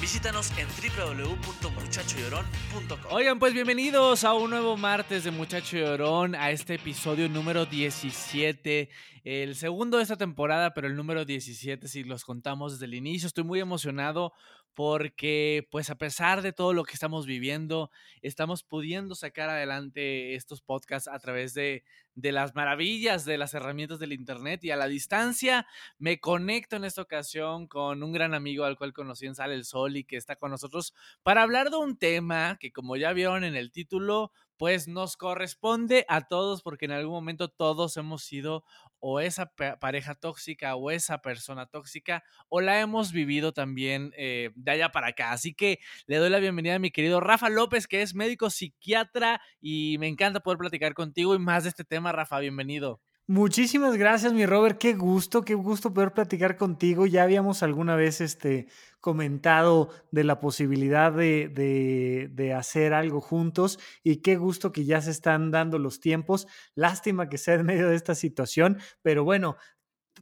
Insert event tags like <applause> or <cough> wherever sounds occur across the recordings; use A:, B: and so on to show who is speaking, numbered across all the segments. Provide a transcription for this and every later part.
A: Visítanos en www.muchachollorón.com.
B: Oigan, pues bienvenidos a un nuevo martes de Muchacho Llorón, a este episodio número 17, el segundo de esta temporada, pero el número 17 si los contamos desde el inicio. Estoy muy emocionado porque pues a pesar de todo lo que estamos viviendo, estamos pudiendo sacar adelante estos podcasts a través de, de, las maravillas de las herramientas del Internet y a la distancia. Me conecto en esta ocasión con un gran amigo al cual conocí en Sale el Sol y que está con nosotros para hablar de un tema que como ya vieron en el título, pues nos corresponde a todos porque en algún momento todos hemos sido o esa pareja tóxica o esa persona tóxica o la hemos vivido también eh, de allá para acá. Así que le doy la bienvenida a mi querido Rafa López, que es médico psiquiatra y me encanta poder platicar contigo y más de este tema, Rafa, bienvenido.
C: Muchísimas gracias, mi Robert. Qué gusto, qué gusto poder platicar contigo. Ya habíamos alguna vez este, comentado de la posibilidad de, de, hacer algo juntos y qué gusto que ya se están dando los tiempos. Lástima que sea en medio de esta situación, pero bueno,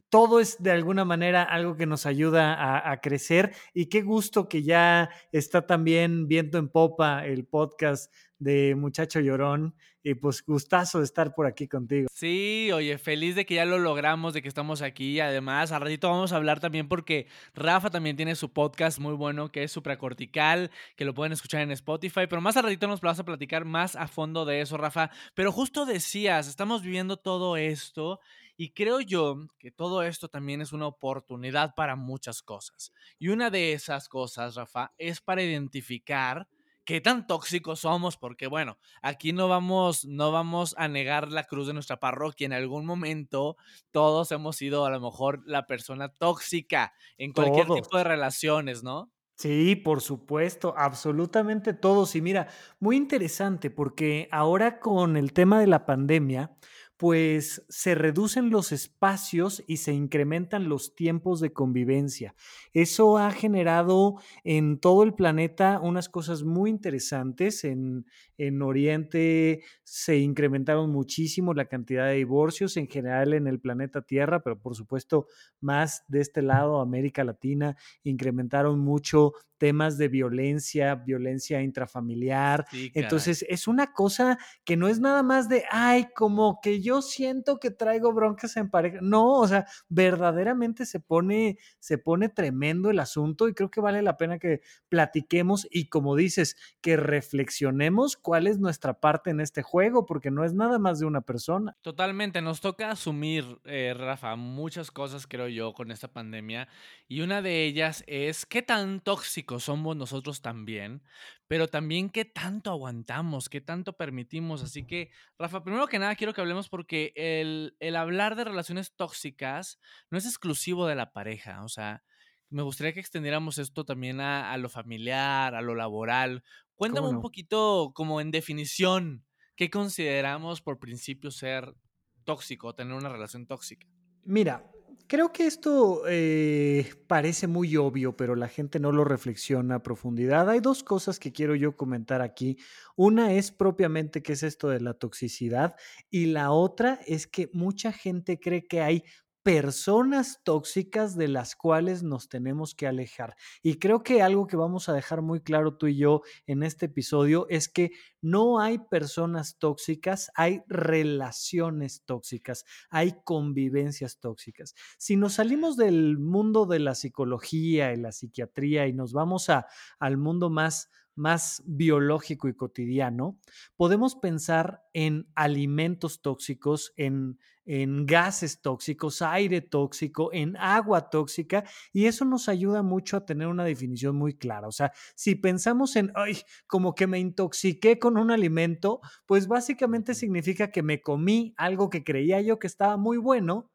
C: todo es de alguna manera algo que nos ayuda a, a, crecer y qué gusto que ya está también viendo en popa el podcast de Muchacho Llorón y pues gustazo de estar por aquí contigo.
B: Sí, oye, feliz de que ya lo logramos, de que estamos aquí. Además, al ratito vamos a hablar también porque Rafa también tiene su podcast muy bueno que es supracortical, que lo pueden escuchar en Spotify, pero más al ratito nos vas a platicar más a fondo de eso, Rafa. Pero justo decías, estamos viviendo todo esto y creo yo que todo esto también es una oportunidad para muchas cosas. Y una de esas cosas, Rafa, es para identificar qué tan tóxicos somos, porque bueno, aquí no vamos, no vamos a negar la cruz de nuestra parroquia. En algún momento todos hemos sido a lo mejor la persona tóxica en cualquier tipo de relaciones, ¿no?
C: Sí, por supuesto, absolutamente todos. Y mira, muy interesante porque ahora con el tema de la pandemia, pues se reducen los espacios y se incrementan los tiempos de convivencia. Eso ha generado en todo el planeta unas cosas muy interesantes. En, en Oriente se incrementaron muchísimo la cantidad de divorcios en general en el planeta Tierra, pero por supuesto más de este lado, América Latina, incrementaron mucho temas de violencia, violencia intrafamiliar. Entonces, es una cosa que no es nada más de, ay, como que yo siento que traigo broncas en pareja. No, o sea, verdaderamente se pone, se pone tremendo el asunto y creo que vale la pena que platiquemos y como dices, que reflexionemos cuál es nuestra parte en este juego, porque no es nada más de una persona.
B: Totalmente, nos toca asumir, eh, Rafa, muchas cosas, creo yo, con esta pandemia y una de ellas es qué tan tóxico somos nosotros también, pero también qué tanto aguantamos, qué tanto permitimos. Así que, Rafa, primero que nada quiero que hablemos porque el, el hablar de relaciones tóxicas no es exclusivo de la pareja, o sea, me gustaría que extendiéramos esto también a, a lo familiar, a lo laboral. Cuéntame un poquito como en definición, ¿qué consideramos por principio ser tóxico, tener una relación tóxica?
C: Mira, Creo que esto eh, parece muy obvio, pero la gente no lo reflexiona a profundidad. Hay dos cosas que quiero yo comentar aquí. Una es propiamente qué es esto de la toxicidad y la otra es que mucha gente cree que hay personas tóxicas de las cuales nos tenemos que alejar. Y creo que algo que vamos a dejar muy claro tú y yo en este episodio es que no hay personas tóxicas, hay relaciones tóxicas, hay convivencias tóxicas. Si nos salimos del mundo de la psicología y la psiquiatría y nos vamos a, al mundo más más biológico y cotidiano, podemos pensar en alimentos tóxicos, en, en gases tóxicos, aire tóxico, en agua tóxica, y eso nos ayuda mucho a tener una definición muy clara. O sea, si pensamos en, ay, como que me intoxiqué con un alimento, pues básicamente significa que me comí algo que creía yo que estaba muy bueno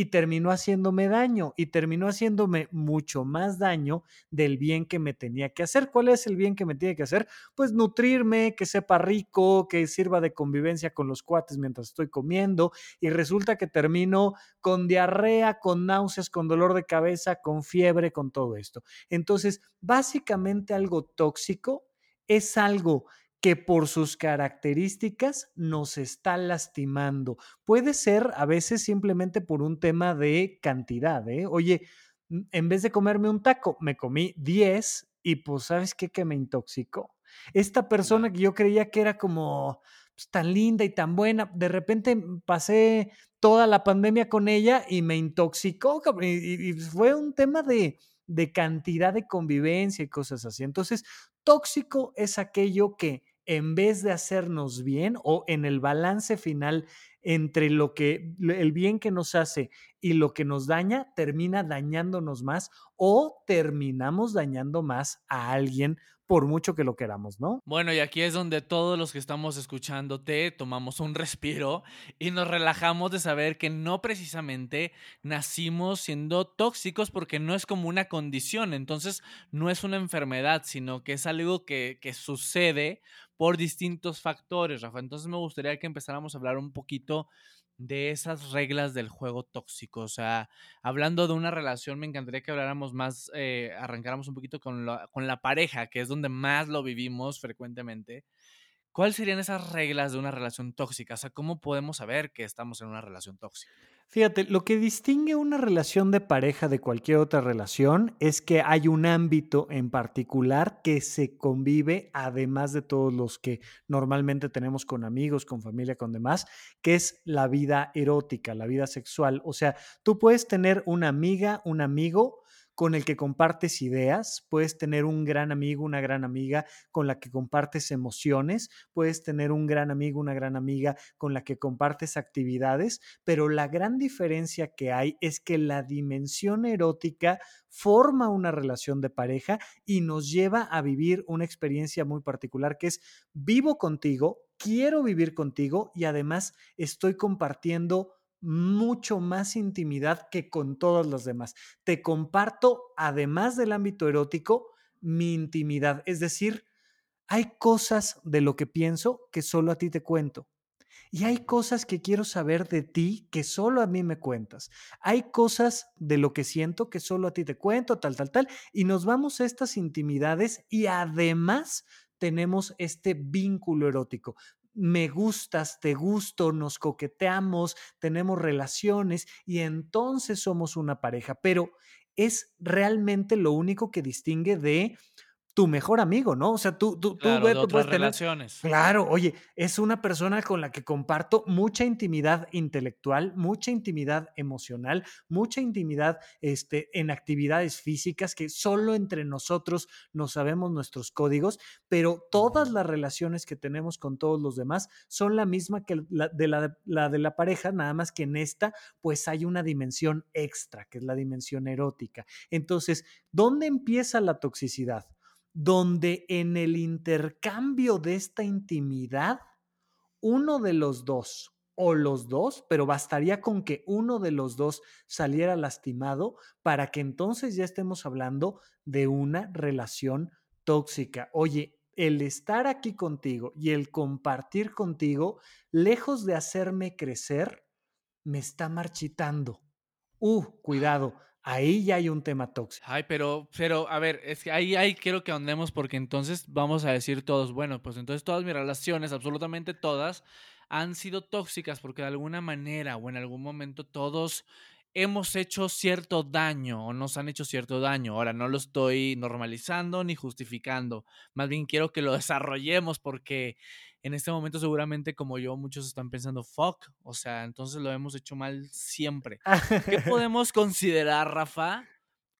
C: y terminó haciéndome daño y terminó haciéndome mucho más daño del bien que me tenía que hacer. ¿Cuál es el bien que me tiene que hacer? Pues nutrirme, que sepa rico, que sirva de convivencia con los cuates mientras estoy comiendo y resulta que termino con diarrea, con náuseas, con dolor de cabeza, con fiebre, con todo esto. Entonces, básicamente algo tóxico es algo que por sus características nos está lastimando. Puede ser a veces simplemente por un tema de cantidad. ¿eh? Oye, en vez de comerme un taco, me comí 10 y pues sabes qué, que me intoxicó. Esta persona que yo creía que era como pues, tan linda y tan buena, de repente pasé toda la pandemia con ella y me intoxicó. Y, fue un tema de, de cantidad de convivencia y cosas así. Entonces, tóxico es aquello que en vez de hacernos bien o en el balance final entre lo que el bien que nos hace y lo que nos daña, termina dañándonos más o terminamos dañando más a alguien por mucho que lo queramos, ¿no?
B: Bueno, y aquí es donde todos los que estamos escuchándote tomamos un respiro y nos relajamos de saber que no precisamente nacimos siendo tóxicos porque no es como una condición, entonces no es una enfermedad, sino que es algo que, que sucede por distintos factores, Rafa. Entonces me gustaría que empezáramos a hablar un poquito de esas reglas del juego tóxico. O sea, hablando de una relación, me encantaría que habláramos más, eh, arrancáramos un poquito con la, con la pareja, que es donde más lo vivimos frecuentemente. ¿Cuáles serían esas reglas de una relación tóxica? O sea, ¿cómo podemos saber que estamos en una relación tóxica?
C: Fíjate, lo que distingue una relación de pareja de cualquier otra relación es que hay un ámbito en particular que se convive, además de todos los que normalmente tenemos con amigos, con familia, con demás, que es la vida erótica, la vida sexual. O sea, tú puedes tener una amiga, un amigo, con el que compartes ideas, puedes tener un gran amigo, una gran amiga con la que compartes emociones, puedes tener un gran amigo, una gran amiga con la que compartes actividades, pero la gran diferencia que hay es que la dimensión erótica forma una relación de pareja y nos lleva a vivir una experiencia muy particular que es vivo contigo, quiero vivir contigo y además estoy compartiendo mucho más intimidad que con todas las demás. Te comparto, además del ámbito erótico, mi intimidad. Es decir, hay cosas de lo que pienso que solo a ti te cuento. Y hay cosas que quiero saber de ti que solo a mí me cuentas. Hay cosas de lo que siento que solo a ti te cuento, tal, tal, tal. Y nos vamos a estas intimidades y además tenemos este vínculo erótico me gustas, te gusto, nos coqueteamos, tenemos relaciones y entonces somos una pareja, pero es realmente lo único que distingue de tu mejor amigo, ¿no? O sea, tú, tú,
B: claro, tú, puedes tener. Relaciones.
C: Claro, oye, es una persona con la que comparto mucha intimidad intelectual, mucha intimidad emocional, mucha intimidad este, en actividades físicas que solo entre nosotros nos sabemos nuestros códigos, pero todas las relaciones que tenemos con todos los demás son la misma que la de la, la de la pareja, nada más que en esta, pues hay una dimensión extra, que es la dimensión erótica. Entonces, ¿dónde empieza la toxicidad? Donde en el intercambio de esta intimidad, uno de los dos o los dos, pero bastaría con que uno de los dos saliera lastimado para que entonces ya estemos hablando de una relación tóxica. Oye, el estar aquí contigo y el compartir contigo, lejos de hacerme crecer, me está marchitando. Uh, cuidado, ahí ya hay un tema tóxico.
B: Ay, pero, pero, a ver, es que ahí, ahí quiero que andemos porque entonces vamos a decir todos, bueno, pues entonces todas mis relaciones, absolutamente todas, han sido tóxicas porque de alguna manera o en algún momento todos hemos hecho cierto daño o nos han hecho cierto daño. Ahora no lo estoy normalizando ni justificando, más bien quiero que lo <laughs> desarrollemos porque en este momento seguramente como yo muchos están pensando, fuck, o sea, entonces lo hemos hecho mal siempre. ¿Qué <laughs> podemos considerar, Rafa,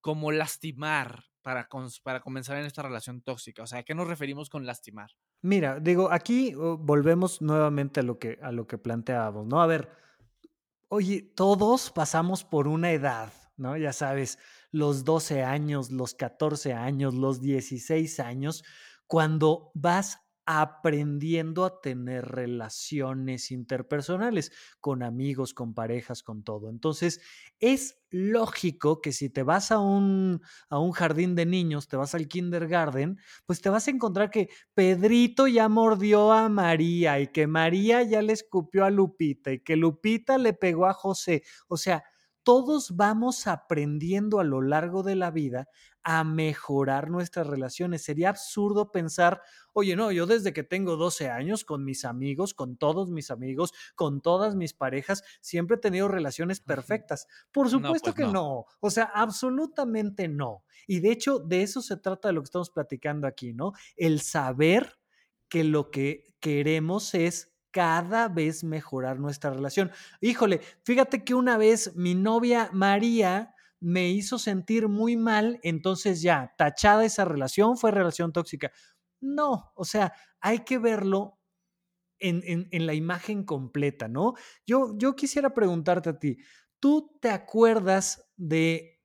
B: como lastimar para, para comenzar en esta relación tóxica? O sea, ¿a qué nos referimos con lastimar?
C: Mira, digo, aquí oh, volvemos nuevamente a lo que, a lo que planteábamos, ¿no? A ver, oye, todos pasamos por una edad, ¿no? Ya sabes, los 12 años, los 14 años, los 16 años, cuando vas aprendiendo a tener relaciones interpersonales con amigos, con parejas, con todo. Entonces, es lógico que si te vas a un, a un jardín de niños, te vas al kindergarten, pues te vas a encontrar que Pedrito ya mordió a María y que María ya le escupió a Lupita y que Lupita le pegó a José. O sea, todos vamos aprendiendo a lo largo de la vida a mejorar nuestras relaciones. Sería absurdo pensar, oye, no, yo desde que tengo 12 años con mis amigos, con todos mis amigos, con todas mis parejas, siempre he tenido relaciones perfectas. Por supuesto
B: pues
C: que
B: no.
C: no, o sea, absolutamente no. Y de hecho, de eso se trata de lo que estamos platicando aquí, ¿no? El saber que lo que queremos es cada vez mejorar nuestra relación. Híjole, fíjate que una vez mi novia María me hizo sentir muy mal, entonces ya, tachada esa relación, fue relación tóxica. No, o sea, hay que verlo en, en, la imagen completa, ¿no? Yo, yo quisiera preguntarte a ti, ¿tú te acuerdas de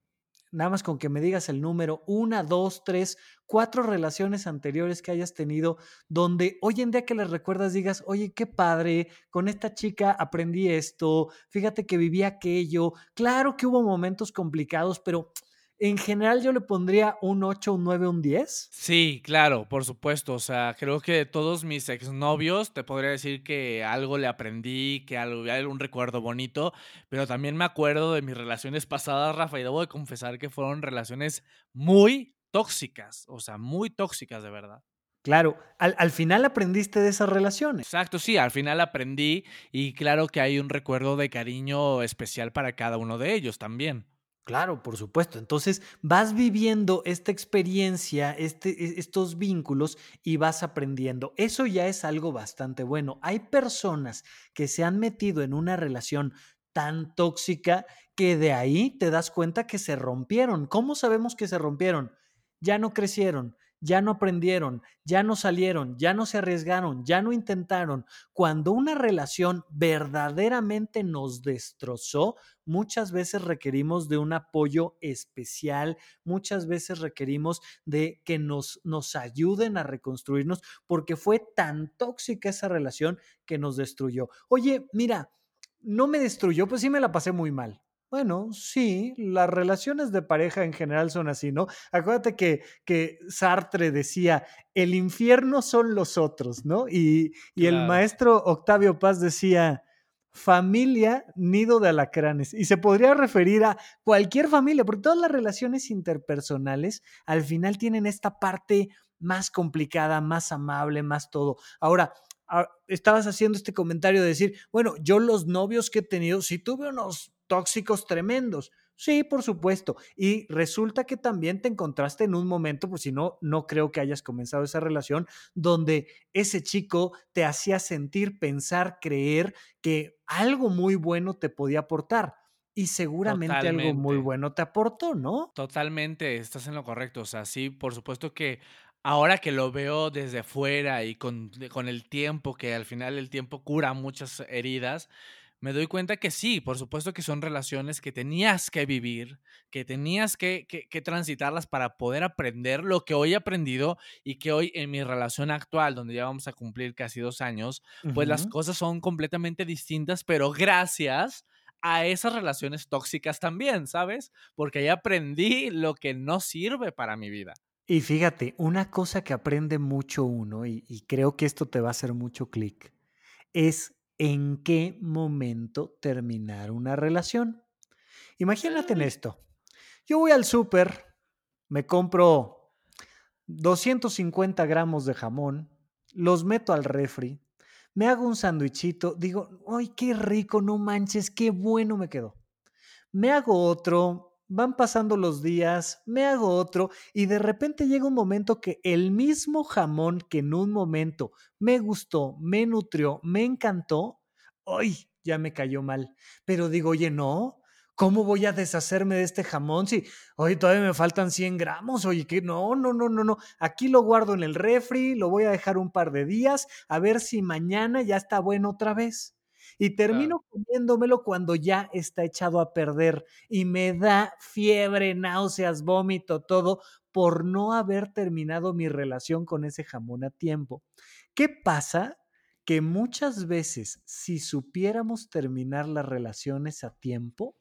C: nada más con que me digas el número, una, dos, tres, cuatro relaciones anteriores que hayas tenido, donde hoy en día que les recuerdas digas, oye, qué padre, con esta chica aprendí esto, fíjate que viví aquello, claro que hubo momentos complicados, pero en general yo le pondría un 8, un 9, un 10.
B: Sí, claro, por supuesto. O sea, creo que de todos mis exnovios te podría decir que algo le aprendí, que algo, un recuerdo bonito, pero también me acuerdo de mis relaciones pasadas, Rafa, y debo de confesar que fueron relaciones muy tóxicas, o sea, muy tóxicas de verdad.
C: Claro, al, al, final aprendiste de esas relaciones.
B: Exacto, sí, al final aprendí y claro que hay un recuerdo de cariño especial para cada uno de ellos también.
C: Claro, por supuesto. Entonces vas viviendo esta experiencia, este, estos vínculos y vas aprendiendo. Eso ya es algo bastante bueno. Hay personas que se han metido en una relación tan tóxica que de ahí te das cuenta que se rompieron. ¿Cómo sabemos que se rompieron? Ya no crecieron, ya no aprendieron, ya no salieron, ya no se arriesgaron, ya no intentaron. Cuando una relación verdaderamente nos destrozó, muchas veces requerimos de un apoyo especial, muchas veces requerimos de que nos, nos ayuden a reconstruirnos porque fue tan tóxica esa relación que nos destruyó. Oye, mira, no me destruyó, pues sí me la pasé muy mal. Bueno, sí, las relaciones de pareja en general son así, ¿no? Acuérdate que, que Sartre decía, el infierno son los otros, ¿no? Y, y claro. el maestro Octavio Paz decía, familia, nido de alacranes. Y se podría referir a cualquier familia, porque todas las relaciones interpersonales al final tienen esta parte más complicada, más amable, más todo. Ahora, estabas haciendo este comentario de decir, bueno, yo los novios que he tenido, sí tuve unos tóxicos tremendos. Sí, por supuesto. Y resulta que también te encontraste en un momento, pues si no, no creo que hayas comenzado esa relación, donde ese chico te hacía sentir, pensar, creer que algo muy bueno te podía aportar. Y seguramente Totalmente. algo muy bueno te aportó, ¿no?
B: Totalmente, estás en lo correcto. O sea, sí, por supuesto que ahora que lo veo desde fuera y con, con el tiempo, que al final el tiempo cura muchas heridas, me doy cuenta que sí, por supuesto que son relaciones que tenías que vivir, que tenías que, que, que, transitarlas para poder aprender lo que hoy he aprendido y que hoy en mi relación actual, donde ya vamos a cumplir casi dos años, uh -huh. pues las cosas son completamente distintas, pero gracias a esas relaciones tóxicas también, ¿sabes? Porque ahí aprendí lo que no sirve para mi vida.
C: Y fíjate, una cosa que aprende mucho uno, y, y creo que esto te va a hacer mucho clic, es en qué momento terminar una relación. Imagínate en esto. Yo voy al súper, me compro 250 gramos de jamón, los meto al refri, me hago un sándwichito, digo, ¡ay, qué rico! No manches, qué bueno me quedó. Me hago otro, van pasando los días, me hago otro y de repente llega un momento que el mismo jamón que en un momento me gustó, me nutrió, me encantó, hoy ya me cayó mal. Pero digo, oye, no, ¿cómo voy a deshacerme de este jamón si hoy todavía me faltan 100 gramos? Oye, que no, no, no, no, no. Aquí lo guardo en el refri, lo voy a dejar un par de días a ver si mañana ya está bueno otra vez y termino claro. comiéndomelo cuando ya está echado a perder y me da fiebre, náuseas, vómito, todo por no haber terminado mi relación con ese jamón a tiempo. ¿Qué pasa? Que muchas veces, si supiéramos terminar las relaciones a tiempo,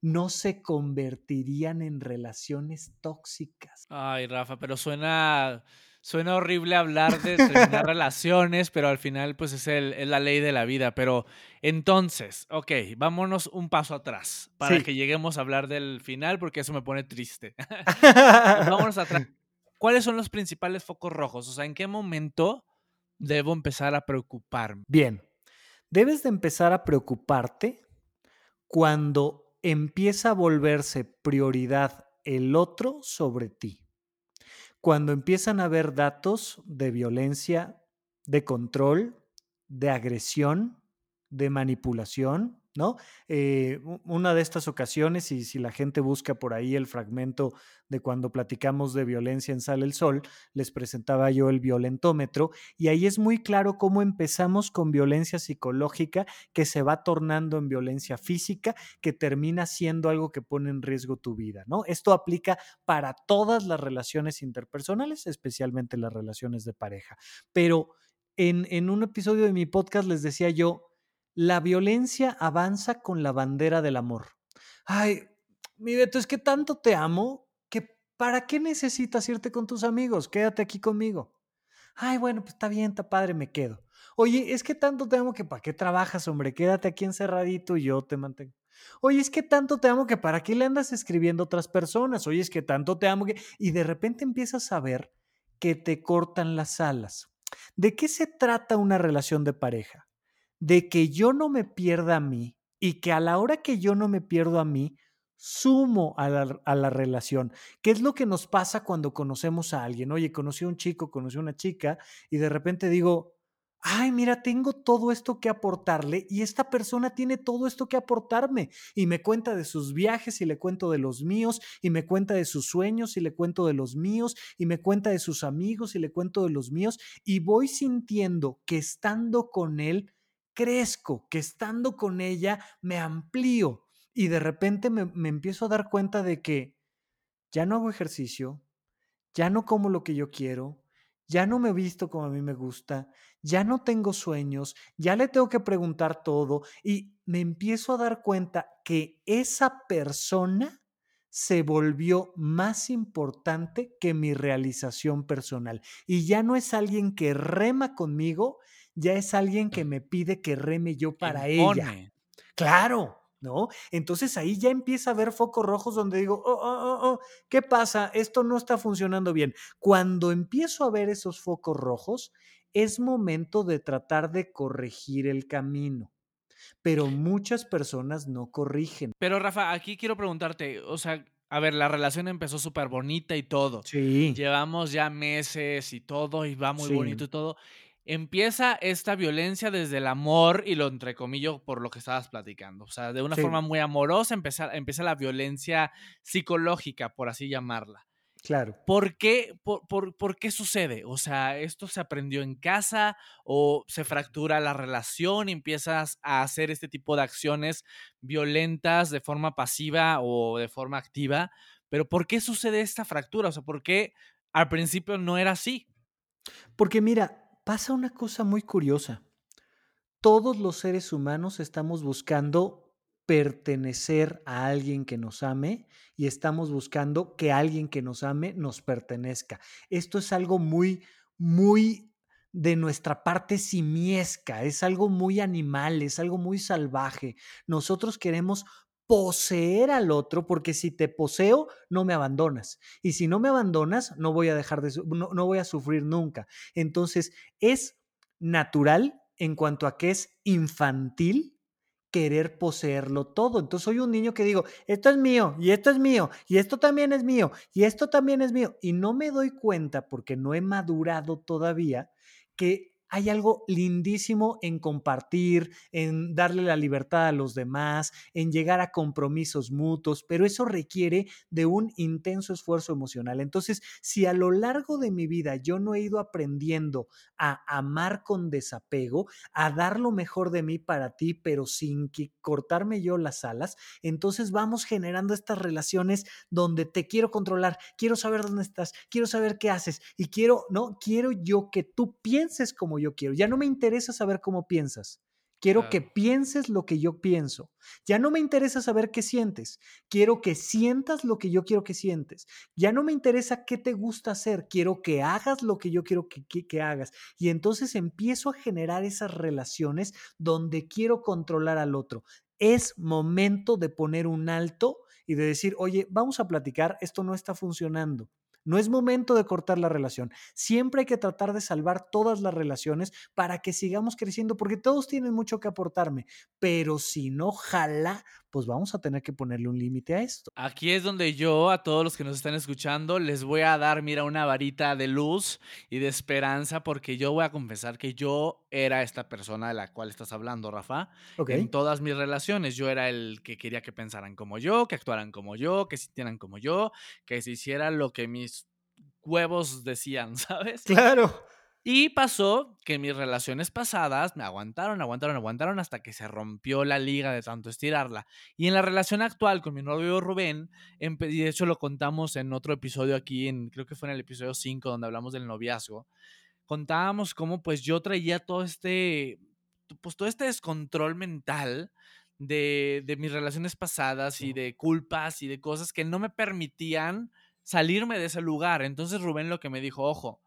C: no se convertirían en relaciones tóxicas.
B: Ay, Rafa, pero suena, suena horrible hablar de terminar <laughs> relaciones, pero al final pues es, el, es, la ley de la vida. Pero entonces, ok, vámonos un paso atrás para
C: Sí.
B: que lleguemos a hablar del final porque eso me pone triste. <laughs> Vámonos atrás. ¿Cuáles son los principales focos rojos? O sea, ¿en qué momento debo empezar a preocuparme?
C: Bien, debes de empezar a preocuparte cuando empieza a volverse prioridad el otro sobre ti. Cuando empiezan a haber datos de violencia, de control, de agresión, de manipulación, ¿no? Eh, una de estas ocasiones, y si la gente busca por ahí el fragmento de cuando platicamos de violencia en Sale el Sol, les presentaba yo el violentómetro, y ahí es muy claro cómo empezamos con violencia psicológica que se va tornando en violencia física, que termina siendo algo que pone en riesgo tu vida, ¿no? Esto aplica para todas las relaciones interpersonales, especialmente las relaciones de pareja. Pero en, en un episodio de mi podcast les decía yo, la violencia avanza con la bandera del amor. Ay, mi Beto, es que tanto te amo que ¿para qué necesitas irte con tus amigos? Quédate aquí conmigo. Ay, bueno, pues está bien, está padre, me quedo. Oye, es que tanto te amo que ¿para qué trabajas, hombre? Quédate aquí encerradito y yo te mantengo. Oye, es que tanto te amo que ¿para qué le andas escribiendo a otras personas? Oye, es que tanto te amo que... Y de repente empiezas a ver que te cortan las alas. ¿De qué se trata una relación de pareja? De que yo no me pierda a mí y que a la hora que yo no me pierdo a mí, sumo a la, a la, relación. ¿Qué es lo que nos pasa cuando conocemos a alguien? Oye, conocí a un chico, conocí a una chica y de repente digo, ay, mira, tengo todo esto que aportarle y esta persona tiene todo esto que aportarme y me cuenta de sus viajes y le cuento de los míos y me cuenta de sus sueños y le cuento de los míos y me cuenta de sus amigos y le cuento de los míos y voy sintiendo que estando con él, crezco, que estando con ella me amplío y de repente me, me, empiezo a dar cuenta de que ya no hago ejercicio, ya no como lo que yo quiero, ya no me visto como a mí me gusta, ya no tengo sueños, ya le tengo que preguntar todo y me empiezo a dar cuenta que esa persona se volvió más importante que mi realización personal. Y ya no es alguien que rema conmigo, ya es alguien que me pide que reme yo para ella. Claro, ¿no? Entonces ahí ya empieza a haber focos rojos donde digo, oh, oh, oh, oh, ¿qué pasa? Esto no está funcionando bien. Cuando empiezo a ver esos focos rojos, es momento de tratar de corregir el camino. Pero muchas personas no corrigen.
B: Pero Rafa, aquí quiero preguntarte, o sea, a ver, la relación empezó súper bonita y todo.
C: Sí.
B: Llevamos ya meses y todo, y va muy sí. bonito y todo empieza esta violencia desde el amor y lo entrecomillo por lo que estabas platicando. O sea, de una sí. forma muy amorosa empieza, empieza, la violencia psicológica, por así llamarla.
C: Claro.
B: ¿Por qué, por, por, por qué sucede? O sea, ¿esto se aprendió en casa o se fractura la relación y empiezas a hacer este tipo de acciones violentas de forma pasiva o de forma activa? Pero ¿por qué sucede esta fractura? O sea, ¿por qué al principio no era así?
C: Porque mira, pasa una cosa muy curiosa. Todos los seres humanos estamos buscando pertenecer a alguien que nos ame y estamos buscando que alguien que nos ame nos pertenezca. Esto es algo muy, muy de nuestra parte simiesca, es algo muy animal, es algo muy salvaje. Nosotros queremos poseer al otro porque si te poseo no me abandonas y si no me abandonas no voy a dejar de no, no voy a sufrir nunca entonces es natural en cuanto a que es infantil querer poseerlo todo. Entonces soy un niño que digo, esto es mío, y esto es mío, y esto también es mío, y esto también es mío. Y no me doy cuenta, porque no he madurado todavía, que hay algo lindísimo en compartir, en darle la libertad a los demás, en llegar a compromisos mutuos, pero eso requiere de un intenso esfuerzo emocional. Entonces, si a lo largo de mi vida yo no he ido aprendiendo a amar con desapego, a dar lo mejor de mí para ti, pero sin que cortarme yo las alas, entonces vamos generando estas relaciones donde te quiero controlar, quiero saber dónde estás, quiero saber qué haces y quiero, no, quiero yo que tú pienses como yo yo quiero. Ya no me interesa saber cómo piensas. Quiero que pienses lo que yo pienso. Ya no me interesa saber qué sientes. Quiero que sientas lo que yo quiero que sientes. Ya no me interesa qué te gusta hacer. Quiero que hagas lo que yo quiero que, que- que hagas. Y entonces empiezo a generar esas relaciones donde quiero controlar al otro. Es momento de poner un alto y de decir, oye, vamos a platicar, esto no está funcionando. No es momento de cortar la relación. Siempre hay que tratar de salvar todas las relaciones para que sigamos creciendo, porque todos tienen mucho que aportarme. Pero si no jala, pues vamos a tener que ponerle un límite a esto.
B: Aquí es donde yo, a todos los que nos están escuchando, les voy a dar, mira, una varita de luz y de esperanza, porque yo voy a confesar que yo era esta persona de la cual estás hablando, Rafa.
C: Ok.
B: En todas mis relaciones, yo era el que quería que pensaran como yo, que actuaran como yo, que sintieran como yo, que se hiciera lo que mis huevos decían, <laughs> ¿sabes?
C: Claro.
B: Y pasó que mis relaciones pasadas me aguantaron, aguantaron, aguantaron hasta que se rompió la liga de tanto estirarla. Y en la relación actual con mi novio Rubén, y de hecho lo contamos en otro episodio aquí, en, creo que fue en el episodio 5 donde hablamos del noviazgo, contábamos cómo pues yo traía todo este, pues todo este descontrol mental de, de mis relaciones pasadas y de culpas y de cosas que no me permitían salirme de ese lugar. Entonces Rubén lo que me dijo, ojo,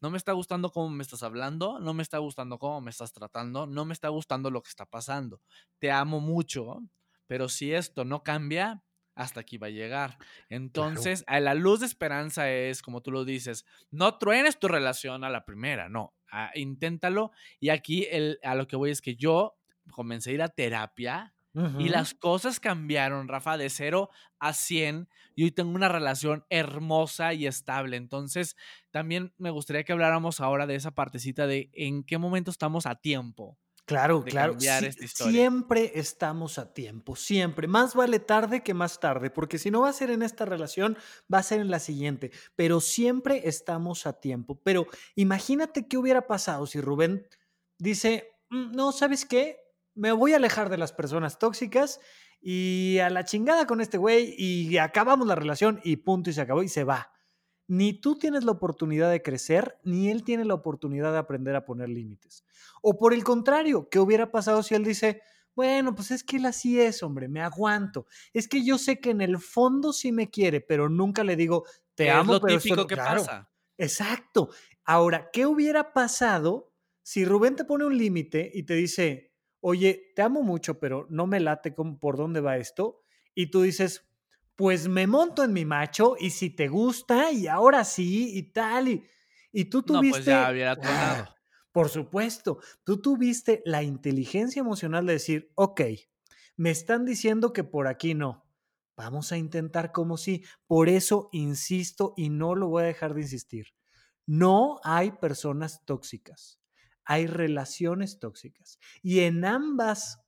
B: no me está gustando cómo me estás hablando, no me está gustando cómo me estás tratando, no me está gustando lo que está pasando. Te amo mucho, pero si esto no cambia, hasta aquí va a llegar. Entonces, a la luz de esperanza es, como tú lo dices, no truenes tu relación a la primera, no, ah, inténtalo. Y aquí el, a lo que voy es que yo comencé a ir a terapia y las cosas cambiaron, Rafa, de 0 a 100 y hoy tengo una relación hermosa y estable. Entonces, también me gustaría que habláramos ahora de esa partecita de en qué momento estamos a tiempo.
C: Claro,
B: de
C: claro.
B: cambiar
C: Sí-
B: esta historia.
C: siempre estamos a tiempo, siempre. Más vale tarde que más tarde, porque si no va a ser en esta relación, va a ser en la siguiente. Pero siempre estamos a tiempo. Pero imagínate qué hubiera pasado si Rubén dice, "Mm, no, ¿sabes qué? Me voy a alejar de las personas tóxicas y a la chingada con este güey y acabamos la relación y punto y se acabó y se va. Ni tú tienes la oportunidad de crecer, ni él tiene la oportunidad de aprender a poner límites. O por el contrario, ¿qué hubiera pasado si él dice, bueno, pues es que él así es, hombre, me aguanto. Es que yo sé que en el fondo sí me quiere, pero nunca le digo, te
B: que
C: amo,
B: es lo
C: pero
B: típico
C: no".
B: que
C: Claro,
B: pasa.
C: Exacto. Ahora, ¿qué hubiera pasado si Rubén te pone un límite y te dice, oye, te amo mucho, pero no me late cómo- por dónde va esto? Y tú dices, pues me monto en mi macho y si te gusta y ahora sí y tal. Y, y tú
B: No,
C: tuviste...
B: pues ya hubiera
C: Ah, <laughs> por supuesto, tú tuviste la inteligencia emocional de decir, ok, me están diciendo que por aquí no. Vamos a intentar como sí. Por eso insisto y no lo voy a dejar de insistir. No hay personas tóxicas, hay relaciones tóxicas. Y en ambas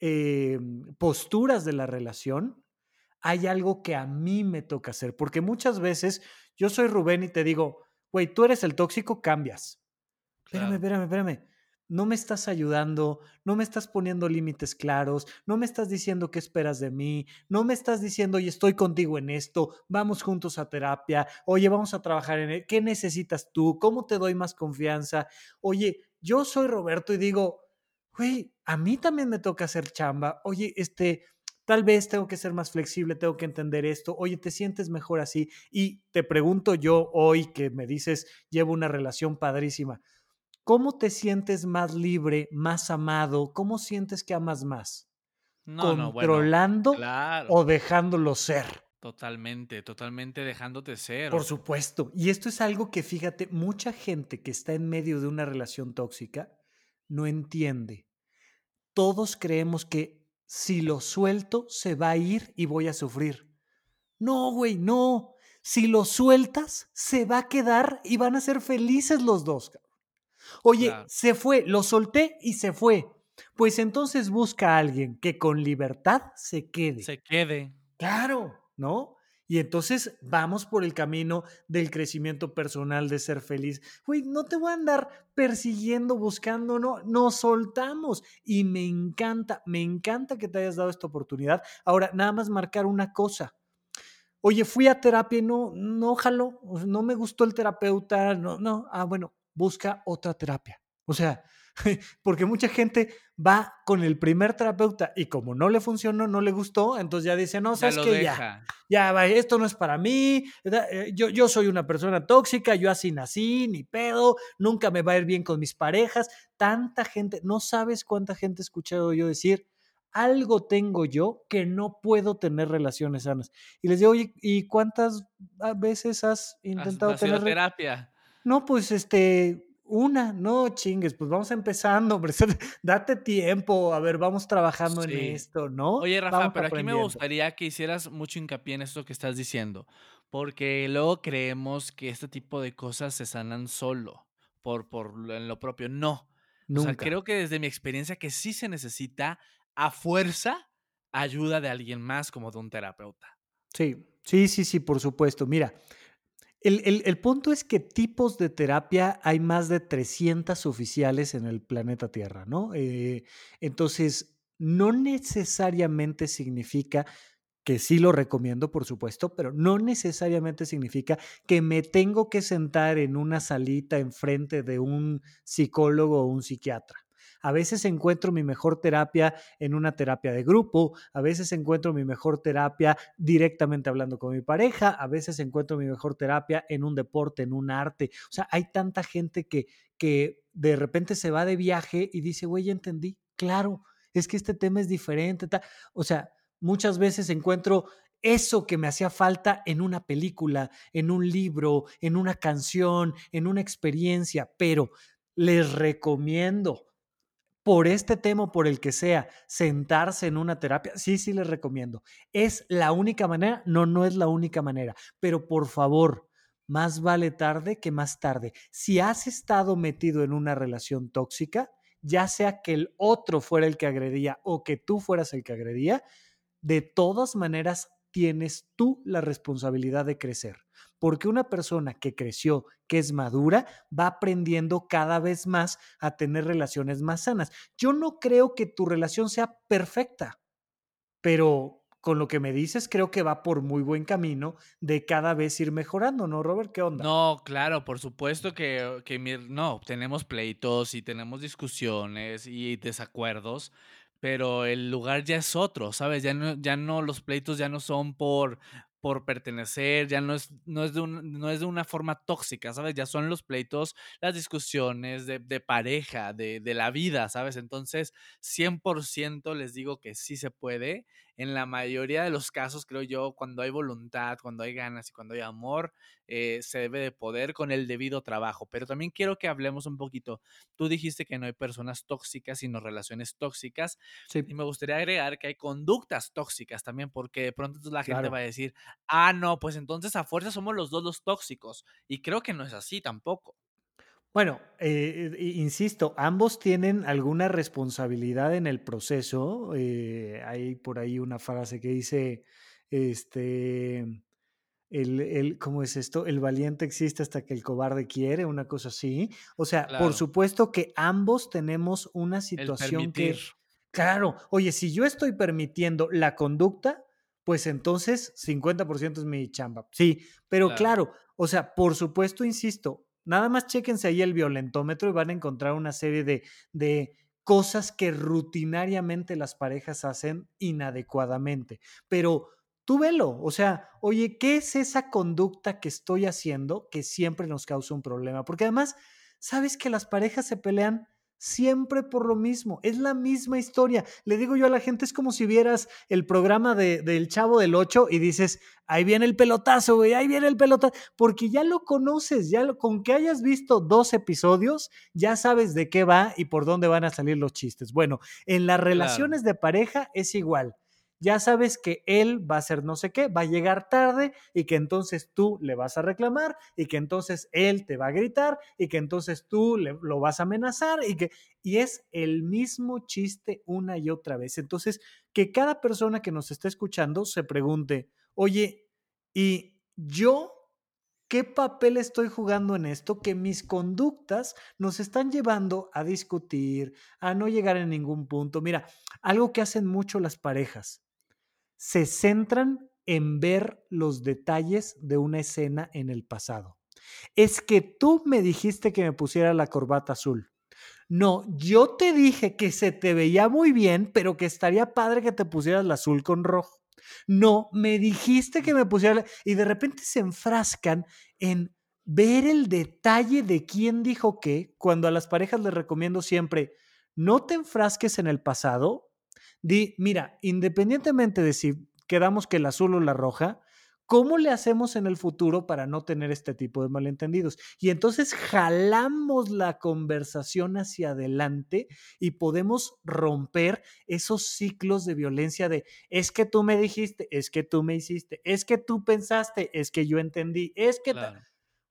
C: eh, posturas de la relación hay algo que a mí me toca hacer. Porque muchas veces yo soy Rubén y te digo, güey, tú eres el tóxico, cambias. Espérame,
B: Claro.
C: espérame, espérame. No me estás ayudando, no me estás poniendo límites claros, no me estás diciendo qué esperas de mí, no me estás diciendo, oye, estoy contigo en esto, vamos juntos a terapia, oye, vamos a trabajar en él, ¿qué necesitas tú? ¿Cómo te doy más confianza? Oye, yo soy Roberto y digo, güey, a mí también me toca hacer chamba, oye, este, tal vez tengo que ser más flexible, tengo que entender esto, oye, ¿te sientes mejor así? Y te pregunto yo hoy que me dices, llevo una relación padrísima. ¿Cómo te sientes más libre, más amado? ¿Cómo sientes que amas más?
B: No, no, bueno.
C: ¿Controlando
B: Claro.
C: o dejándolo ser?
B: Totalmente, totalmente dejándote ser.
C: Por supuesto. Y esto es algo que, fíjate, mucha gente que está en medio de una relación tóxica no entiende. Todos creemos que si lo suelto, se va a ir y voy a sufrir. No, güey, no. Si lo sueltas, se va a quedar y van a ser felices los dos. Oye,
B: Claro.
C: se fue, lo solté y se fue. Pues entonces busca a alguien que con libertad se quede.
B: Se quede.
C: Claro, ¿no? Y entonces vamos por el camino del crecimiento personal, de ser feliz. Güey, no te voy a andar persiguiendo, buscando, no, nos soltamos. Y me encanta, me encanta que te hayas dado esta oportunidad. Ahora, nada más marcar una cosa. Oye, fui a terapia y no, no jaló, no me gustó el terapeuta, no, no. Ah, bueno, busca otra terapia. O sea, <laughs> porque mucha gente va con el primer terapeuta y como no le funcionó, no le gustó, entonces ya dice, no, sabes que ya, ya, esto no es para mí, eh, yo, yo soy una persona tóxica, yo así nací, ni pedo, nunca me va a ir bien con mis parejas. Tanta gente, no sabes cuánta gente he escuchado yo decir, algo tengo yo que no puedo tener relaciones sanas. Y les digo, oye, ¿y cuántas veces has intentado tener
B: terapia?
C: No, pues este, una, no chingues, pues vamos empezando, hombre, <laughs> date tiempo, a ver, vamos trabajando en esto, ¿no?
B: Oye, Rafa, pero aquí me gustaría que hicieras mucho hincapié en esto que estás diciendo, porque luego creemos que este tipo de cosas se sanan solo, por, por lo propio. No. O sea, creo que desde mi experiencia que sí se necesita a fuerza ayuda de alguien más como de un terapeuta.
C: Sí, sí, sí, sí, por supuesto. Mira, el, punto es que tipos de terapia hay más de 300 oficiales en el planeta Tierra, ¿no? Eh, entonces, no necesariamente significa que sí lo recomiendo, por supuesto, pero no necesariamente significa que me tengo que sentar en una salita enfrente de un psicólogo o un psiquiatra. A veces encuentro mi mejor terapia en una terapia de grupo, a veces encuentro mi mejor terapia directamente hablando con mi pareja, a veces encuentro mi mejor terapia en un deporte, en un arte. O sea, hay tanta gente que, que de repente se va de viaje y dice, güey, ya entendí, claro, es que este tema es diferente. O sea, muchas veces encuentro eso que me hacía falta en una película, en un libro, en una canción, en una experiencia, pero les recomiendo por este tema por el que sea, sentarse en una terapia, sí, sí les recomiendo. ¿Es la única manera? No, no es la única manera, pero por favor, más vale tarde que más tarde. Si has estado metido en una relación tóxica, ya sea que el otro fuera el que agredía o que tú fueras el que agredía, de todas maneras tienes tú la responsabilidad de crecer porque una persona que creció, que es madura, va aprendiendo cada vez más a tener relaciones más sanas. Yo no creo que tu relación sea perfecta, pero con lo que me dices, creo que va por muy buen camino de cada vez ir mejorando, ¿no, Robert? ¿Qué onda?
B: No, claro, por supuesto que, que no, tenemos pleitos y tenemos discusiones y desacuerdos, pero el lugar ya es otro, ¿sabes? Ya no, ya no, los pleitos ya no son por, por pertenecer, ya no es, no es, de, no es de una forma tóxica, ¿sabes? Ya son los pleitos, las discusiones de, de pareja, de, de, la vida, ¿sabes? Entonces, 100% les digo que sí se puede. En la mayoría de los casos, creo yo, cuando hay voluntad, cuando hay ganas y cuando hay amor, eh, se debe de poder con el debido trabajo. Pero también quiero que hablemos un poquito. Tú dijiste que no hay personas tóxicas, sino relaciones tóxicas. Y me gustaría agregar que hay conductas tóxicas también, porque de pronto la gente va a decir, ah, no, pues entonces a fuerza somos los dos los tóxicos. Y creo que no es así tampoco.
C: Bueno, eh, insisto, ambos tienen alguna responsabilidad en el proceso. Eh, hay por ahí una frase que dice, este, el, ¿cómo es esto? El valiente existe hasta que el cobarde quiere, una cosa así. O sea, por supuesto que ambos tenemos una situación que... Claro, oye, si yo estoy permitiendo la conducta, pues entonces 50% es mi chamba. Sí, pero claro, o sea, por supuesto, insisto, nada más chéquense ahí el violentómetro y van a encontrar una serie de, de cosas que rutinariamente las parejas hacen inadecuadamente. Pero tú velo, o sea, oye, ¿qué es esa conducta que estoy haciendo que siempre nos causa un problema? Porque además, ¿sabes que las parejas se pelean? Siempre por lo mismo, es la misma historia. Le digo yo a la gente, es como si vieras el programa de, del Chavo del 8 y dices, ahí viene el pelotazo, güey, ahí viene el pelotazo, porque ya lo conoces, ya con que hayas visto dos episodios, ya sabes de qué va y por dónde van a salir los chistes. Bueno, en las relaciones de pareja es igual ya sabes que él va a hacer no sé qué, va a llegar tarde y que entonces tú le vas a reclamar y que entonces él te va a gritar y que entonces tú le, lo vas a amenazar y que y es el mismo chiste una y otra vez. Entonces, que cada persona que nos esté escuchando se pregunte, "Oye, ¿y yo ¿Qué papel estoy jugando en esto? Que mis conductas nos están llevando a discutir, a no llegar en ningún punto. Mira, algo que hacen mucho las parejas se centran en ver los detalles de una escena en el pasado. Es que tú me dijiste que me pusiera la corbata azul. No, yo te dije que se te veía muy bien, pero que estaría padre que te pusieras el azul con rojo. No, me dijiste que me pusiera... Y de repente se enfrascan en ver el detalle de quién dijo qué, cuando a las parejas les recomiendo siempre, no te enfrasques en el pasado, di, mira, independientemente de si quedamos que el azul o la roja, ¿cómo le hacemos en el futuro para no tener este tipo de malentendidos? Y entonces jalamos la conversación hacia adelante y podemos romper esos ciclos de violencia de es que tú me dijiste, es que tú me hiciste, es que tú pensaste, es que yo entendí, es que...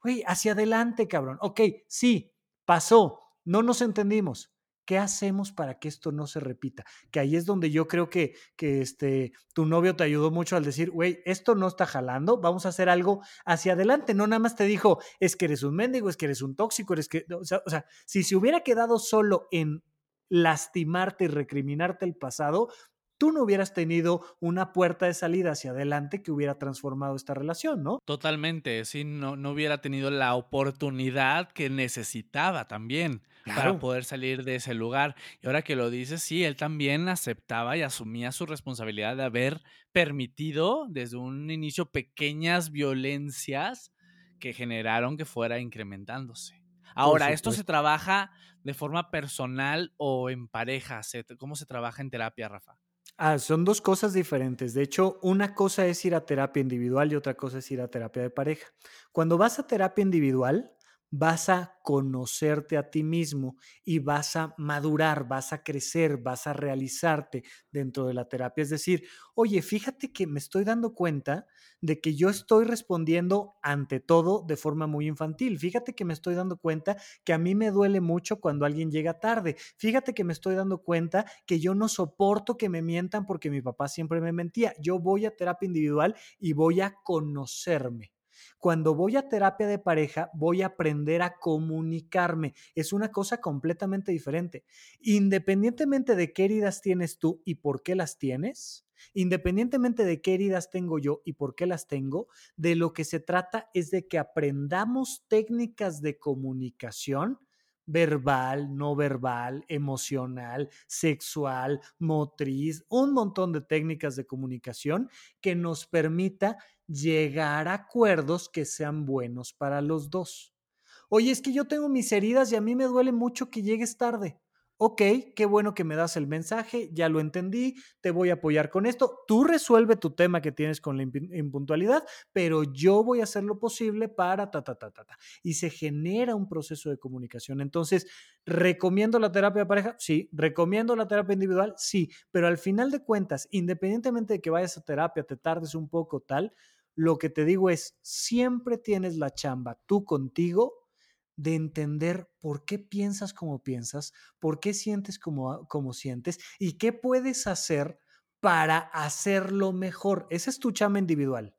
C: Güey, hacia adelante, cabrón. Ok, sí, pasó, no nos entendimos. ¿Qué hacemos para que esto no se repita? Que ahí es donde yo creo que, que este, tu novio te ayudó mucho al decir, güey, esto no está jalando, vamos a hacer algo hacia adelante. No nada más te dijo, es que eres un mendigo, es que eres un tóxico, eres que, o sea, o sea si se hubiera quedado solo en lastimarte y recriminarte el pasado, tú no hubieras tenido una puerta de salida hacia adelante que hubiera transformado esta relación, ¿no?
B: Totalmente, sí, no, no hubiera tenido la oportunidad que necesitaba también para poder salir de ese lugar. Y ahora que lo dices, sí, él también aceptaba y asumía su responsabilidad de haber permitido desde un inicio pequeñas violencias que generaron que fuera incrementándose. Ahora, ¿esto se trabaja de forma personal o en pareja? ¿Cómo se trabaja en terapia, Rafa?
C: Ah, son dos cosas diferentes. De hecho, una cosa es ir a terapia individual y otra cosa es ir a terapia de pareja. Cuando vas a terapia individual, vas a conocerte a ti mismo y vas a madurar, vas a crecer, vas a realizarte dentro de la terapia. Es decir, oye, fíjate que me estoy dando cuenta de que yo estoy respondiendo ante todo de forma muy infantil. Fíjate que me estoy dando cuenta que a mí me duele mucho cuando alguien llega tarde. Fíjate que me estoy dando cuenta que yo no soporto que me mientan porque mi papá siempre me mentía. Yo voy a terapia individual y voy a conocerme. Cuando voy a terapia de pareja, voy a aprender a comunicarme. Es una cosa completamente diferente. Independientemente de qué heridas tienes tú y por qué las tienes, independientemente de qué heridas tengo yo y por qué las tengo, de lo que se trata es de que aprendamos técnicas de comunicación verbal, no verbal, emocional, sexual, motriz, un montón de técnicas de comunicación que nos permita llegar a acuerdos que sean buenos para los dos. Oye, es que yo tengo mis heridas y a mí me duele mucho que llegues tarde. Ok, qué bueno que me das el mensaje, ya lo entendí, te voy a apoyar con esto. Tú resuelve tu tema que tienes con la impuntualidad, pero yo voy a hacer lo posible para ta, ta, ta, ta, ta. Y se genera un proceso de comunicación. Entonces, ¿recomiendo la terapia de pareja? Sí. ¿Recomiendo la terapia individual? Sí. Pero al final de cuentas, independientemente de que vayas a terapia, te tardes un poco tal, lo que te digo es, siempre tienes la chamba tú contigo de entender por qué piensas como piensas, por qué sientes como, como sientes y qué puedes hacer para hacerlo mejor. Esa es tu chamba individual.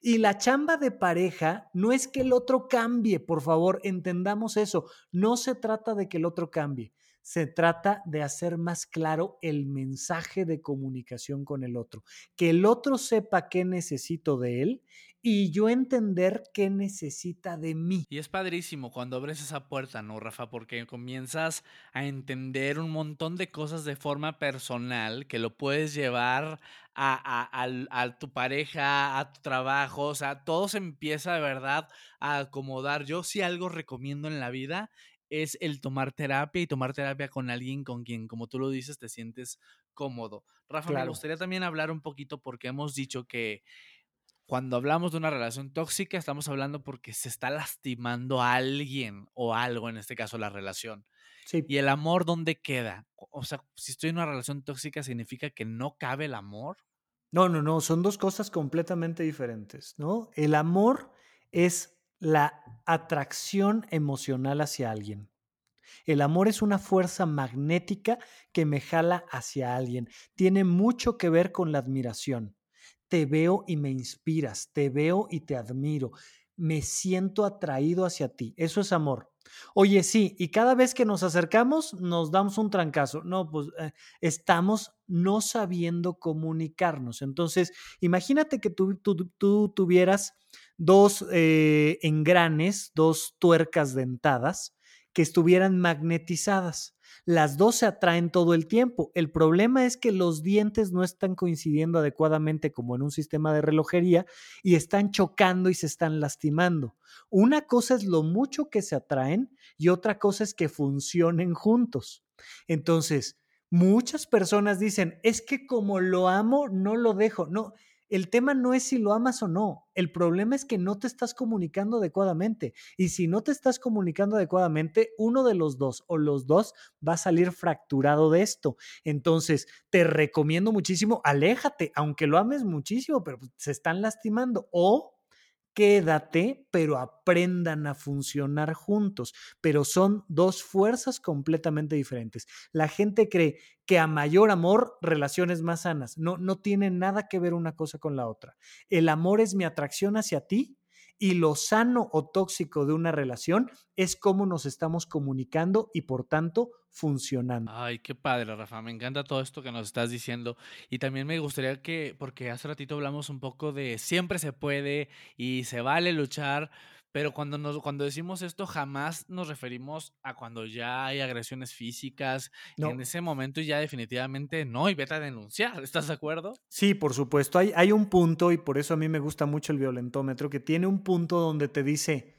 C: Y la chamba de pareja no es que el otro cambie, por favor, entendamos eso. No se trata de que el otro cambie se trata de hacer más claro el mensaje de comunicación con el otro, que el otro sepa qué necesito de él y yo entender qué necesita de mí.
B: Y es padrísimo cuando abres esa puerta, ¿no, Rafa? Porque comienzas a entender un montón de cosas de forma personal que lo puedes llevar a, tu pareja, a tu trabajo, o sea, todo se empieza de verdad a acomodar. Yo si algo recomiendo en la vida es el tomar terapia y tomar terapia con alguien con quien, como tú lo dices, te sientes cómodo. Rafa, me gustaría también hablar un poquito porque hemos dicho que cuando hablamos de una relación tóxica, estamos hablando porque se está lastimando a alguien o algo, en este caso la relación. Sí. ¿Y el amor dónde queda? O sea, si estoy en una relación tóxica, ¿significa que no cabe el amor?
C: No, no, no, son dos cosas completamente diferentes, ¿no? El amor es la atracción emocional hacia alguien. El amor es una fuerza magnética que me jala hacia alguien. Tiene mucho que ver con la admiración. Te veo y me inspiras, te veo y te admiro. Me siento atraído hacia ti. Eso es amor. Oye, sí, y cada vez que nos acercamos nos damos un trancazo. No, pues eh, estamos no sabiendo comunicarnos. Entonces, imagínate que tú, tú tuvieras dos eh, engranes, dos tuercas dentadas que estuvieran magnetizadas. Las dos se atraen todo el tiempo. El problema es que los dientes no están coincidiendo adecuadamente como en un sistema de relojería y están chocando y se están lastimando. Una cosa es lo mucho que se atraen y otra cosa es que funcionen juntos. Entonces, muchas personas dicen, es que como lo amo, no lo dejo. No, el tema no es si lo amas o no, el problema es que no te estás comunicando adecuadamente. Y si no te estás comunicando adecuadamente, uno de los dos o los dos va a salir fracturado de esto. Entonces, te recomiendo muchísimo, aléjate, aunque lo ames muchísimo, pero pues, se están lastimando. O quédate, pero aprendan a funcionar juntos. Pero son dos fuerzas completamente diferentes. La gente cree que a mayor amor, relaciones más sanas. No, no tiene nada que ver una cosa con la otra. El amor es mi atracción hacia ti y lo sano o tóxico de una relación es cómo nos estamos comunicando y por tanto funcionando.
B: Ay, qué padre, Rafa. Me encanta todo esto que nos estás diciendo. Y también me gustaría que, porque hace ratito hablamos un poco de siempre se puede y se vale luchar, pero cuando, nos, cuando decimos esto, jamás nos referimos a cuando ya hay agresiones físicas. No. En ese momento ya definitivamente no, y vete a denunciar. <laughs> ¿Estás de acuerdo?
C: Sí, por supuesto. Hay, hay un punto, y por eso a mí me gusta mucho el violentómetro, que tiene un punto donde te dice,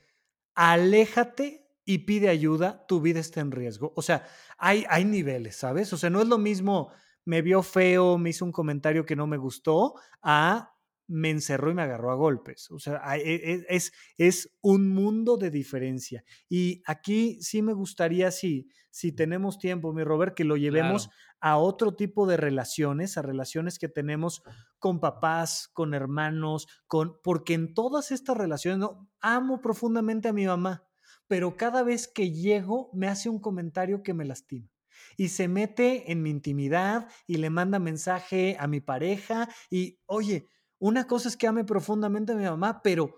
C: aléjate y pide ayuda, tu vida está en riesgo. O sea, hay, hay niveles, ¿sabes? O sea, no es lo mismo, me vio feo, me hizo un comentario que no me gustó, a me encerró y me agarró a golpes. O sea, e, e, es, es un mundo de diferencia. Y aquí sí me gustaría, si, si tenemos tiempo, mi Robert, que lo llevemos a otro tipo de relaciones, a relaciones que tenemos con papás, con hermanos, con, porque en todas estas relaciones, no, amo profundamente a mi mamá, pero cada vez que llego me hace un comentario que me lastima y se mete en mi intimidad y le manda mensaje a mi pareja y, oye, una cosa es que ame profundamente a mi mamá, pero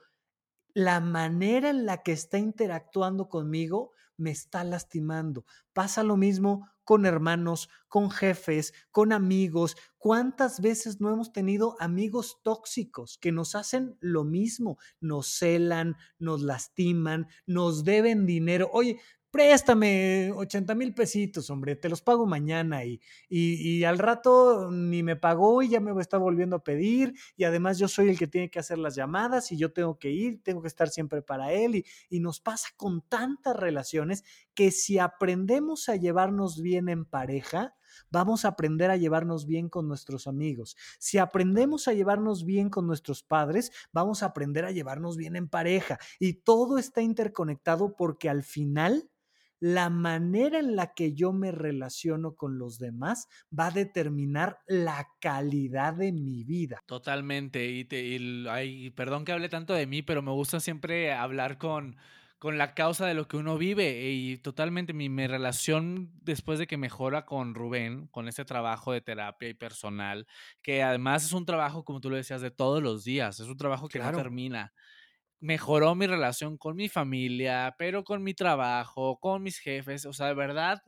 C: la manera en la que está interactuando conmigo me está lastimando. Pasa lo mismo con hermanos, con jefes, con amigos. ¿Cuántas veces no hemos tenido amigos tóxicos que nos hacen lo mismo? Nos celan, nos lastiman, nos deben dinero. Oye, préstame 80 mil pesitos, hombre, te los pago mañana y, y, al rato ni me pagó y ya me está volviendo a pedir y además yo soy el que tiene que hacer las llamadas y yo tengo que ir, tengo que estar siempre para él y, y nos pasa con tantas relaciones que si aprendemos a llevarnos bien en pareja, vamos a aprender a llevarnos bien con nuestros amigos. Si aprendemos a llevarnos bien con nuestros padres, vamos a aprender a llevarnos bien en pareja. Y todo está interconectado porque al final la manera en la que yo me relaciono con los demás va a determinar la calidad de mi vida.
B: Totalmente. Y, te, perdón que hable tanto de mí, pero me gusta siempre hablar con, con la causa de lo que uno vive. Y totalmente mi, mi, relación después de que mejora con Rubén, con este trabajo de terapia y personal, que además es un trabajo, como tú lo decías, de todos los días, es un trabajo que no termina mejoró mi relación con mi familia, pero con mi trabajo, con mis jefes. O sea, de verdad,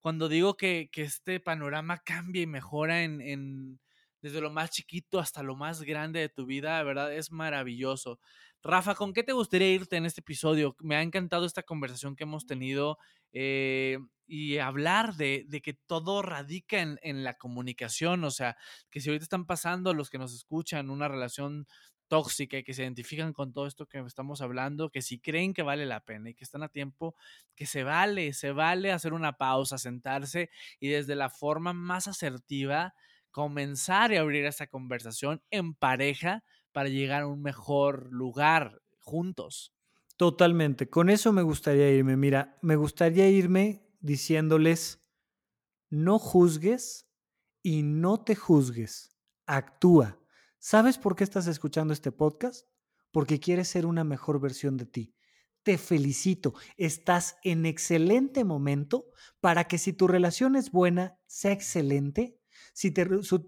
B: cuando digo que, que este panorama cambia y mejora en, en, desde lo más chiquito hasta lo más grande de tu vida, de verdad, es maravilloso. Rafa, ¿con qué te gustaría irte en este episodio? Me ha encantado esta conversación que hemos tenido eh, y hablar de, de, que todo radica en, en, la comunicación, o sea, que si ahorita están pasando los que nos escuchan una relación tóxica y que se identifican con todo esto que estamos hablando, que si creen que vale la pena y que están a tiempo, que se vale, se vale hacer una pausa, sentarse y desde la forma más asertiva comenzar y abrir esa conversación en pareja para llegar a un mejor lugar juntos.
C: Totalmente, con eso me gustaría irme. Mira, me gustaría irme diciéndoles, no juzgues y no te juzgues, actúa ¿Sabes por qué estás escuchando este podcast? Porque quieres ser una mejor versión de ti. Te felicito, estás en excelente momento para que si tu relación es buena, sea excelente, si,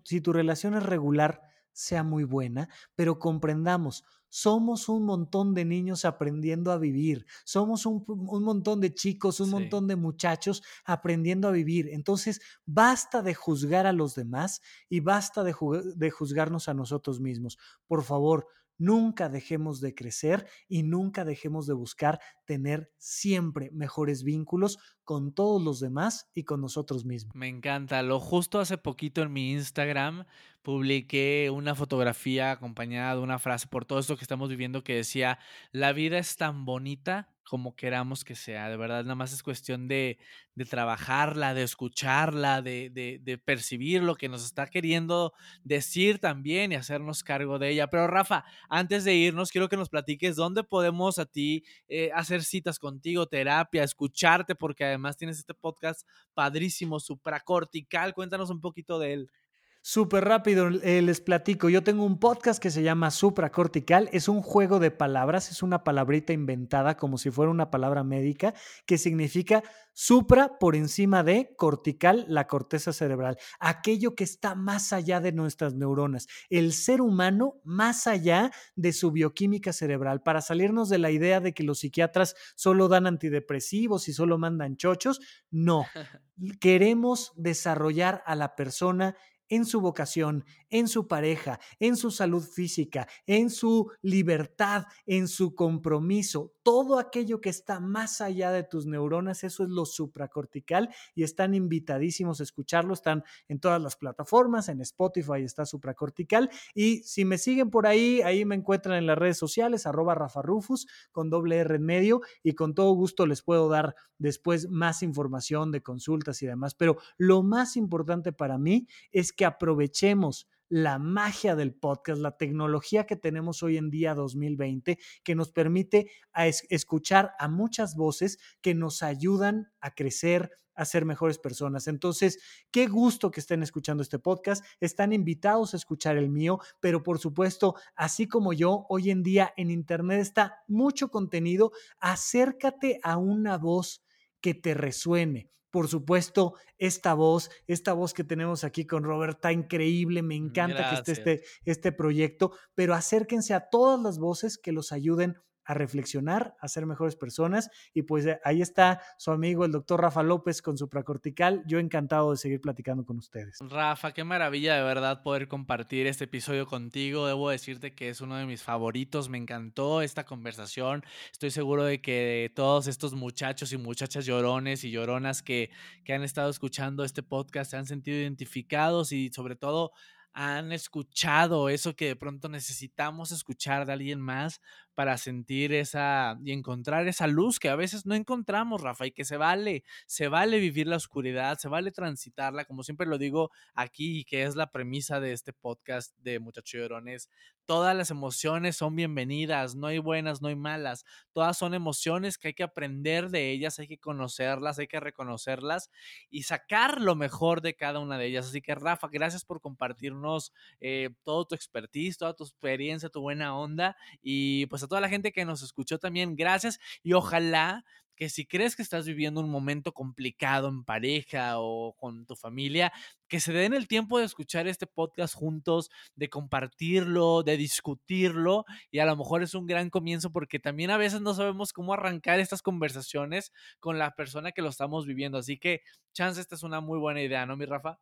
C: si tu relación es regular, sea muy buena, pero comprendamos, somos un montón de niños aprendiendo a vivir, somos un, montón de chicos, un montón de muchachos aprendiendo a vivir. Entonces, basta de juzgar a los demás y basta de, de juzgarnos a nosotros mismos. Por favor, nunca dejemos de crecer y nunca dejemos de buscar tener siempre mejores vínculos con todos los demás y con nosotros mismos.
B: Me encanta. Lo justo hace poquito en mi Instagram publiqué una fotografía acompañada de una frase por todo esto que estamos viviendo que decía, la vida es tan bonita como queramos que sea. De verdad, nada más es cuestión de, de trabajarla, de escucharla, de, de, de, percibir lo que nos está queriendo decir también y hacernos cargo de ella. Pero Rafa, antes de irnos, quiero que nos platiques dónde podemos a ti eh, hacer citas contigo, terapia, escucharte, porque además tienes este podcast padrísimo, supracortical. Cuéntanos un poquito de él.
C: Súper rápido, eh, les platico. Yo tengo un podcast que se llama Supracortical. Es un juego de palabras, es una palabrita inventada como si fuera una palabra médica que significa supra por encima de cortical, la corteza cerebral, aquello que está más allá de nuestras neuronas, el ser humano más allá de su bioquímica cerebral, para salirnos de la idea de que los psiquiatras solo dan antidepresivos y solo mandan chochos. No, <laughs> queremos desarrollar a la persona en su vocación, en su pareja, en su salud física, en su libertad, en su compromiso, todo aquello que está más allá de tus neuronas, eso es lo supracortical y están invitadísimos a escucharlo, están en todas las plataformas, en Spotify está supracortical y si me siguen por ahí, ahí me encuentran en las redes sociales, arroba Rafa Rufus con doble R en medio y con todo gusto les puedo dar después más información de consultas y demás, pero lo más importante para mí es que aprovechemos la magia del podcast, la tecnología que tenemos hoy en día 2020, que nos permite escuchar a muchas voces que nos ayudan a crecer, a ser mejores personas. Entonces, qué gusto que estén escuchando este podcast. Están invitados a escuchar el mío, pero por supuesto, así como yo, hoy en día en Internet está mucho contenido. Acércate a una voz que te resuene por supuesto, esta voz, esta voz que tenemos aquí con Robert, está increíble, me encanta Gracias. que esté este, este proyecto, pero acérquense a todas las voces que los ayuden a reflexionar, a ser mejores personas. Y pues eh, ahí está su amigo, el doctor Rafa López, con supracortical. Yo encantado de seguir platicando con ustedes.
B: Rafa, qué maravilla de verdad poder compartir este episodio contigo. Debo decirte que es uno de mis favoritos. Me encantó esta conversación. Estoy seguro de que todos estos muchachos y muchachas llorones y lloronas que, que han estado escuchando este podcast se han sentido identificados y sobre todo han escuchado eso que de pronto necesitamos escuchar de alguien más para sentir esa y encontrar esa luz que a veces no encontramos, Rafa, y que se vale, se vale vivir la oscuridad, se vale transitarla, como siempre lo digo aquí, y que es la premisa de este podcast de Muchachos Llorones. Todas las emociones son bienvenidas, no hay buenas, no hay malas, todas son emociones que hay que aprender de ellas, hay que conocerlas, hay que reconocerlas y sacar lo mejor de cada una de ellas. Así que, Rafa, gracias por compartirnos eh, todo tu expertise, toda tu experiencia, tu buena onda y pues a toda la gente que nos escuchó también, gracias y ojalá que si crees que estás viviendo un momento complicado en pareja o con tu familia, que se den el tiempo de escuchar este podcast juntos, de compartirlo, de discutirlo y a lo mejor es un gran comienzo porque también a veces no sabemos cómo arrancar estas conversaciones con la persona que lo estamos viviendo. Así que, chance, esta es una muy buena idea, ¿no, mi Rafa?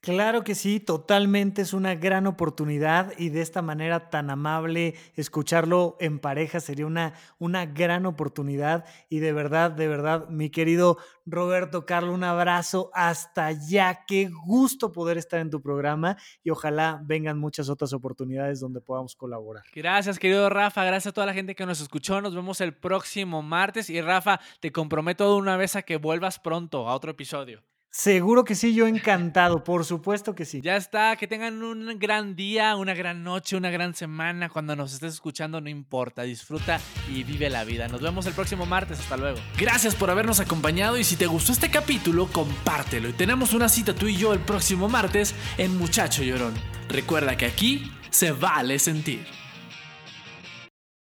C: Claro que sí, totalmente es una gran oportunidad y de esta manera tan amable escucharlo en pareja sería una, una gran oportunidad. Y de verdad, de verdad, mi querido Roberto Carlos, un abrazo hasta allá, qué gusto poder estar en tu programa y ojalá vengan muchas otras oportunidades donde podamos colaborar.
B: Gracias querido Rafa, gracias a toda la gente que nos escuchó, nos vemos el próximo martes. Y Rafa, te comprometo de una vez a que vuelvas pronto a otro episodio.
C: Seguro que sí, yo encantado, por supuesto que sí.
B: Ya está, que tengan un gran día, una gran noche, una gran semana. Cuando nos estés escuchando, no importa, disfruta y vive la vida. Nos vemos el próximo martes, hasta luego.
A: Gracias por habernos acompañado y si te gustó este capítulo, compártelo. Y tenemos una cita tú y yo el próximo martes en Muchacho Llorón. Recuerda que aquí se vale sentir.